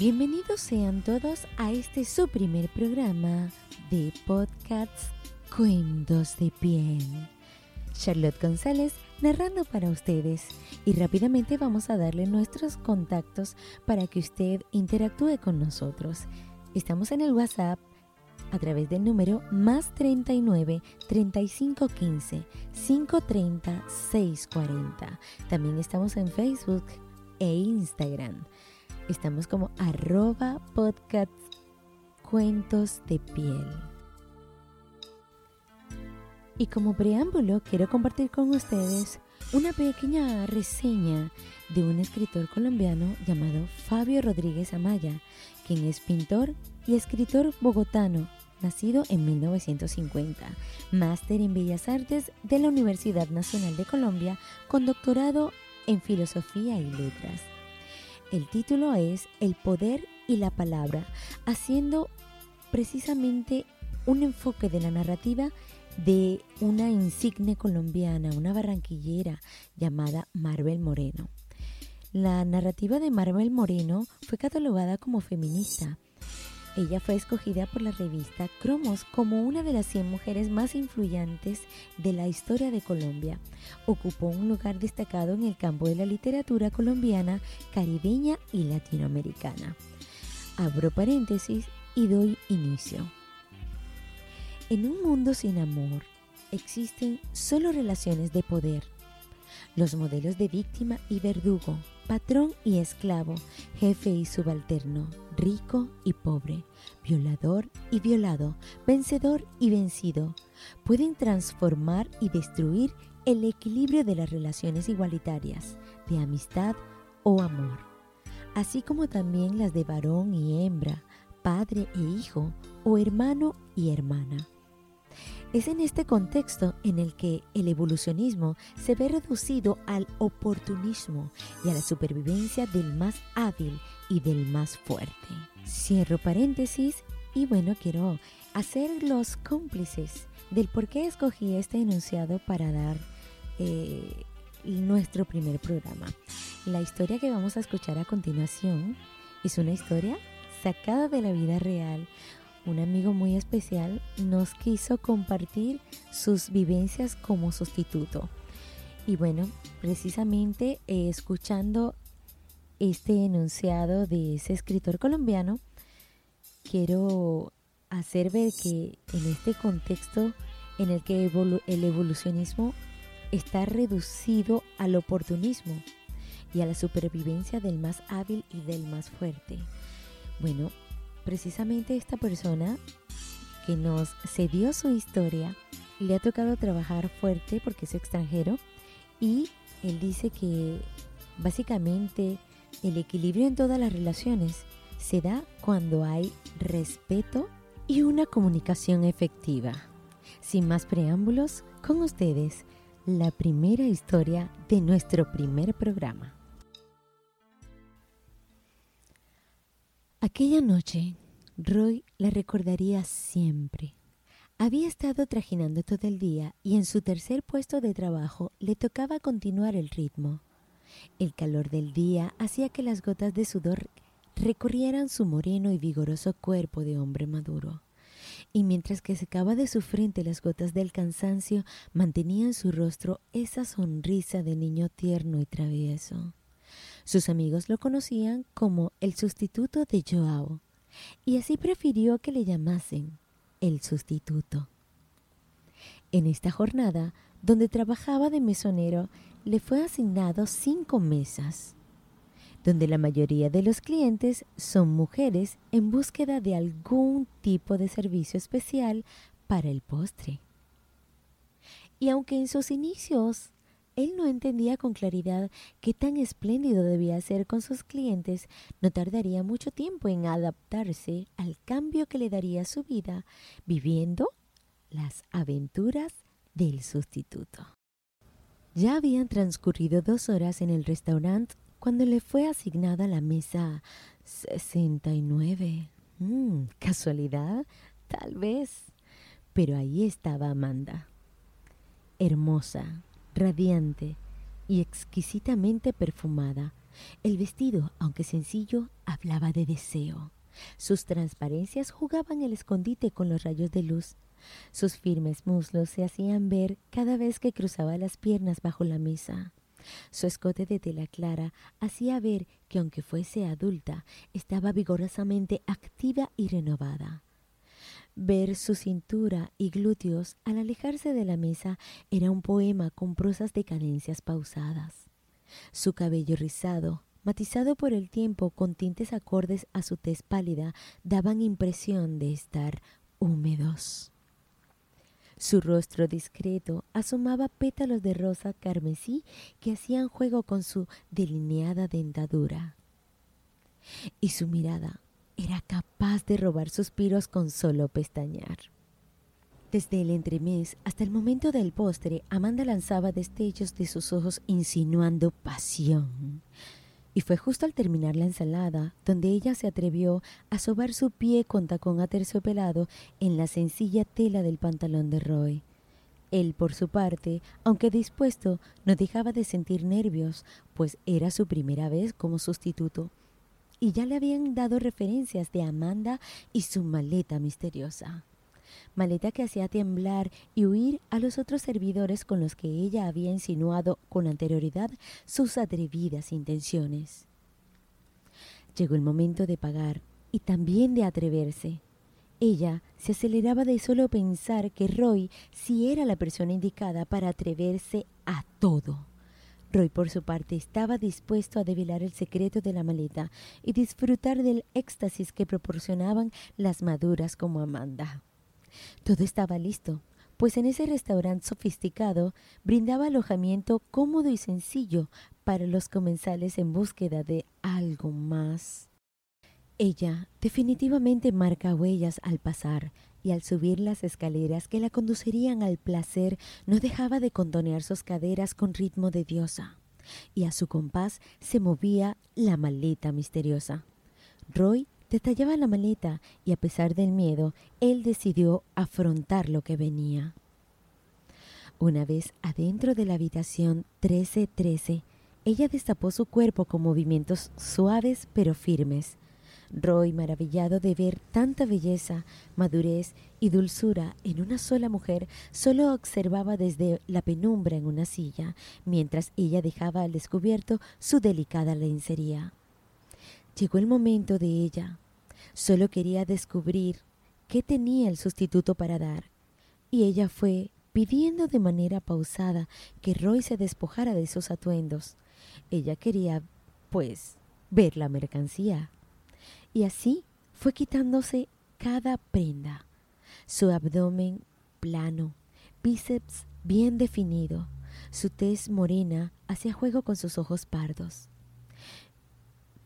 Bienvenidos sean todos a este su primer programa de podcasts Cuentos de Piel. Charlotte González narrando para ustedes y rápidamente vamos a darle nuestros contactos para que usted interactúe con nosotros. Estamos en el WhatsApp a través del número más 39 35 15 530 640. También estamos en Facebook e Instagram. Estamos como arroba podcast cuentos de piel. Y como preámbulo quiero compartir con ustedes una pequeña reseña de un escritor colombiano llamado Fabio Rodríguez Amaya, quien es pintor y escritor bogotano, nacido en 1950, máster en Bellas Artes de la Universidad Nacional de Colombia con doctorado en Filosofía y Letras. El título es El poder y la palabra, haciendo precisamente un enfoque de la narrativa de una insigne colombiana, una barranquillera llamada Marvel Moreno. La narrativa de Marvel Moreno fue catalogada como feminista ella fue escogida por la revista Cromos como una de las 100 mujeres más influyentes de la historia de Colombia. Ocupó un lugar destacado en el campo de la literatura colombiana, caribeña y latinoamericana. Abro paréntesis y doy inicio. En un mundo sin amor existen solo relaciones de poder. Los modelos de víctima y verdugo, patrón y esclavo, jefe y subalterno, rico y pobre, violador y violado, vencedor y vencido, pueden transformar y destruir el equilibrio de las relaciones igualitarias, de amistad o amor, así como también las de varón y hembra, padre e hijo, o hermano y hermana. Es en este contexto en el que el evolucionismo se ve reducido al oportunismo y a la supervivencia del más hábil y del más fuerte. Cierro paréntesis y bueno, quiero hacer los cómplices del por qué escogí este enunciado para dar eh, nuestro primer programa. La historia que vamos a escuchar a continuación es una historia sacada de la vida real, un amigo muy especial nos quiso compartir sus vivencias como sustituto. Y bueno, precisamente eh, escuchando este enunciado de ese escritor colombiano, quiero hacer ver que en este contexto en el que el evolucionismo está reducido al oportunismo y a la supervivencia del más hábil y del más fuerte. Bueno, precisamente esta persona que nos cedió su historia le ha tocado trabajar fuerte porque es extranjero y él dice que básicamente el equilibrio en todas las relaciones se da cuando hay respeto y una comunicación efectiva. Sin más preámbulos, con ustedes la primera historia de nuestro primer programa. Aquella noche, Roy la recordaría siempre. Había estado trajinando todo el día y en su tercer puesto de trabajo le tocaba continuar el ritmo. El calor del día hacía que las gotas de sudor recorrieran su moreno y vigoroso cuerpo de hombre maduro. Y mientras que secaba de su frente las gotas del cansancio, mantenía en su rostro esa sonrisa de niño tierno y travieso. Sus amigos lo conocían como el sustituto de Joao, y así prefirió que le llamasen el sustituto. En esta jornada, donde trabajaba de mesonero, le fue asignado cinco mesas, donde la mayoría de los clientes son mujeres en búsqueda de algún tipo de servicio especial para el postre. Y aunque en sus inicios él no entendía con claridad qué tan espléndido debía ser con sus clientes, no tardaría mucho tiempo en adaptarse al cambio que le daría su vida, viviendo las aventuras del sustituto. Ya habían transcurrido dos horas en el restaurante cuando le fue asignada la mesa 69. Mm, ¿Casualidad? Tal vez. Pero ahí estaba Amanda. Hermosa, radiante y exquisitamente perfumada, El vestido, aunque sencillo, hablaba de deseo. Sus transparencias jugaban el escondite con los rayos de luz. Sus firmes muslos se hacían ver cada vez que cruzaba las piernas bajo la mesa. Su escote de tela clara hacía ver que aunque fuese adulta, estaba vigorosamente activa y renovada. Ver su cintura y glúteos al alejarse de la mesa era un poema con prosas de cadencias pausadas. Su cabello rizado, matizado por el tiempo con tintes acordes a su tez pálida, daban impresión de estar húmedos. Su rostro discreto asomaba pétalos de rosa carmesí que hacían juego con su delineada dentadura. Y su mirada era capaz de robar suspiros con solo pestañear. Desde el entremés hasta el momento del postre, Amanda lanzaba destellos de sus ojos insinuando pasión. Y fue justo al terminar la ensalada donde ella se atrevió a sobar su pie con tacón aterciopelado en la sencilla tela del pantalón de Roy. Él, por su parte, aunque dispuesto, no dejaba de sentir nervios, pues era su primera vez como sustituto. Y ya le habían dado referencias de Amanda y su maleta misteriosa maleta que hacía temblar y huir a los otros servidores con los que ella había insinuado con anterioridad sus atrevidas intenciones. Llegó el momento de pagar y también de atreverse. Ella se aceleraba de solo pensar que Roy sí era la persona indicada para atreverse a todo. Roy, por su parte, estaba dispuesto a develar el secreto de la maleta y disfrutar del éxtasis que proporcionaban las maduras como Amanda. Todo estaba listo, pues en ese restaurante sofisticado brindaba alojamiento cómodo y sencillo para los comensales en búsqueda de algo más. Ella definitivamente marca huellas al pasar y al subir las escaleras que la conducirían al placer no dejaba de contonear sus caderas con ritmo de diosa, y a su compás se movía la maleta misteriosa. Roy Detallaba la maleta y a pesar del miedo, él decidió afrontar lo que venía. Una vez adentro de la habitación 1313, ella destapó su cuerpo con movimientos suaves pero firmes. Roy, maravillado de ver tanta belleza, madurez y dulzura en una sola mujer, solo observaba desde la penumbra en una silla, mientras ella dejaba al descubierto su delicada lencería. Llegó el momento de ella. Solo quería descubrir qué tenía el sustituto para dar. Y ella fue pidiendo de manera pausada que Roy se despojara de esos atuendos. Ella quería, pues, ver la mercancía. Y así fue quitándose cada prenda. Su abdomen plano, bíceps bien definido, su tez morena hacía juego con sus ojos pardos.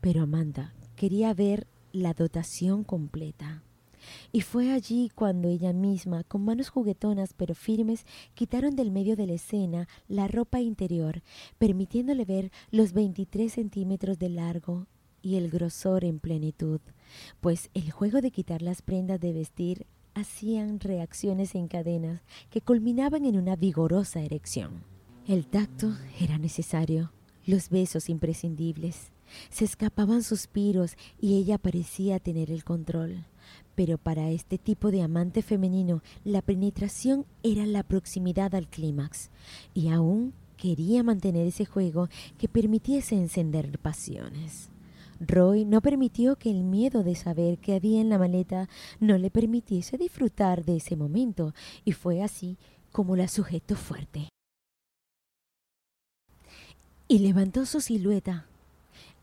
Pero Amanda quería ver la dotación completa. Y fue allí cuando ella misma, con manos juguetonas pero firmes, quitaron del medio de la escena la ropa interior, permitiéndole ver los 23 centímetros de largo y el grosor en plenitud, pues el juego de quitar las prendas de vestir hacían reacciones en cadenas que culminaban en una vigorosa erección. El tacto era necesario, los besos imprescindibles, se escapaban suspiros y ella parecía tener el control. Pero para este tipo de amante femenino, la penetración era la proximidad al clímax, y aún quería mantener ese juego que permitiese encender pasiones. Roy no permitió que el miedo de saber que había en la maleta no le permitiese disfrutar de ese momento, y fue así como la sujetó fuerte. Y levantó su silueta,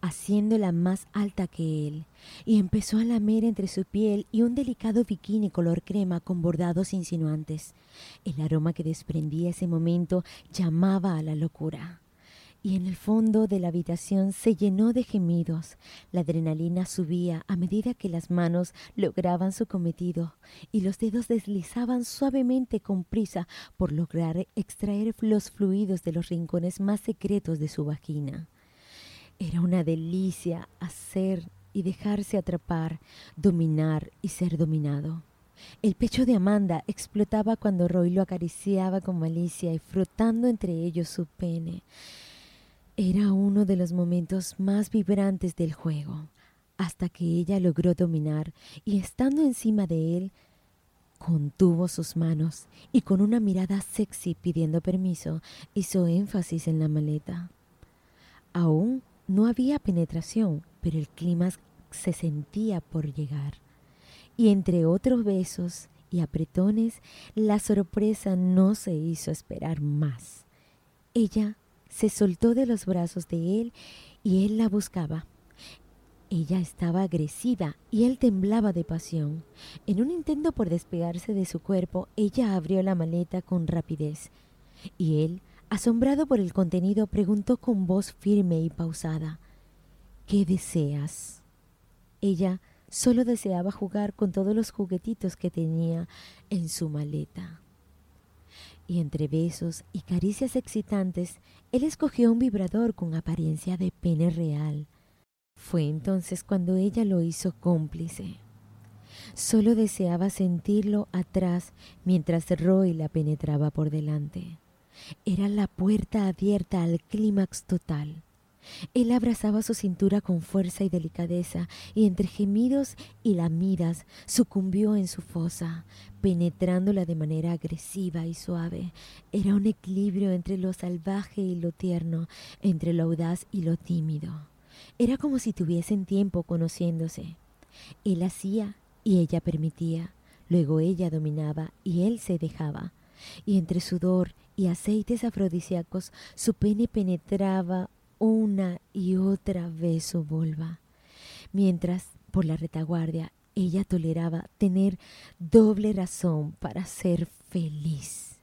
haciéndola más alta que él, y empezó a lamer entre su piel y un delicado bikini color crema con bordados insinuantes. El aroma que desprendía ese momento llamaba a la locura. Y en el fondo de la habitación se llenó de gemidos. La adrenalina subía a medida que las manos lograban su cometido y los dedos deslizaban suavemente con prisa por lograr extraer los fluidos de los rincones más secretos de su vagina. Era una delicia hacer y dejarse atrapar, dominar y ser dominado. El pecho de Amanda explotaba cuando Roy lo acariciaba con malicia y frotando entre ellos su pene. Era uno de los momentos más vibrantes del juego, hasta que ella logró dominar y estando encima de él, contuvo sus manos y con una mirada sexy pidiendo permiso, hizo énfasis en la maleta. Aún no había penetración, pero el clima se sentía por llegar. Y entre otros besos y apretones, la sorpresa no se hizo esperar más. Ella se soltó de los brazos de él y él la buscaba. Ella estaba agresiva y él temblaba de pasión. En un intento por despegarse de su cuerpo, ella abrió la maleta con rapidez y él, asombrado por el contenido, preguntó con voz firme y pausada, ¿Qué deseas? Ella solo deseaba jugar con todos los juguetitos que tenía en su maleta y entre besos y caricias excitantes, él escogió un vibrador con apariencia de pene real. Fue entonces cuando ella lo hizo cómplice. Solo deseaba sentirlo atrás mientras Roy la penetraba por delante. Era la puerta abierta al clímax total. Él abrazaba su cintura con fuerza y delicadeza, y entre gemidos y lamidas sucumbió en su fosa, penetrándola de manera agresiva y suave. Era un equilibrio entre lo salvaje y lo tierno, entre lo audaz y lo tímido. Era como si tuviesen tiempo conociéndose. Él hacía y ella permitía, luego ella dominaba y él se dejaba. Y entre sudor y aceites afrodisíacos su pene penetraba una y otra vez su mientras por la retaguardia ella toleraba tener doble razón para ser feliz.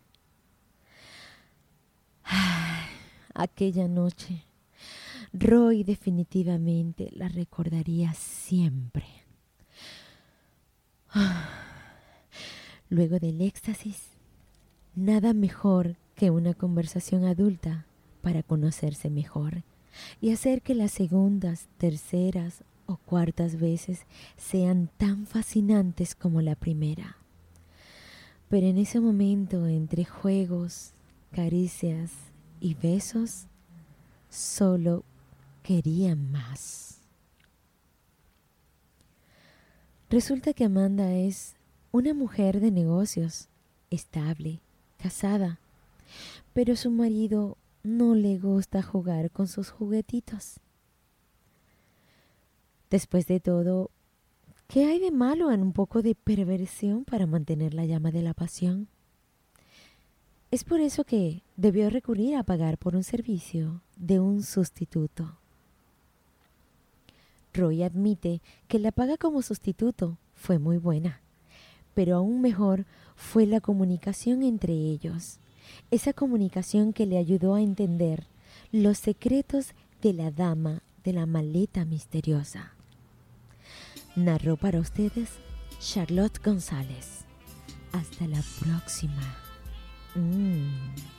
aquella noche, Roy definitivamente la recordaría siempre. Luego del éxtasis, nada mejor que una conversación adulta para conocerse mejor y hacer que las segundas, terceras o cuartas veces sean tan fascinantes como la primera. Pero en ese momento, entre juegos, caricias y besos, solo querían más. Resulta que Amanda es una mujer de negocios, estable, casada, pero su marido no le gusta jugar con sus juguetitos. Después de todo, ¿qué hay de malo en un poco de perversión para mantener la llama de la pasión? Es por eso que debió recurrir a pagar por un servicio de un sustituto. Roy admite que la paga como sustituto fue muy buena, pero aún mejor fue la comunicación entre ellos esa comunicación que le ayudó a entender los secretos de la dama de la maleta misteriosa. Narró para ustedes Charlotte González. Hasta la próxima. Mm.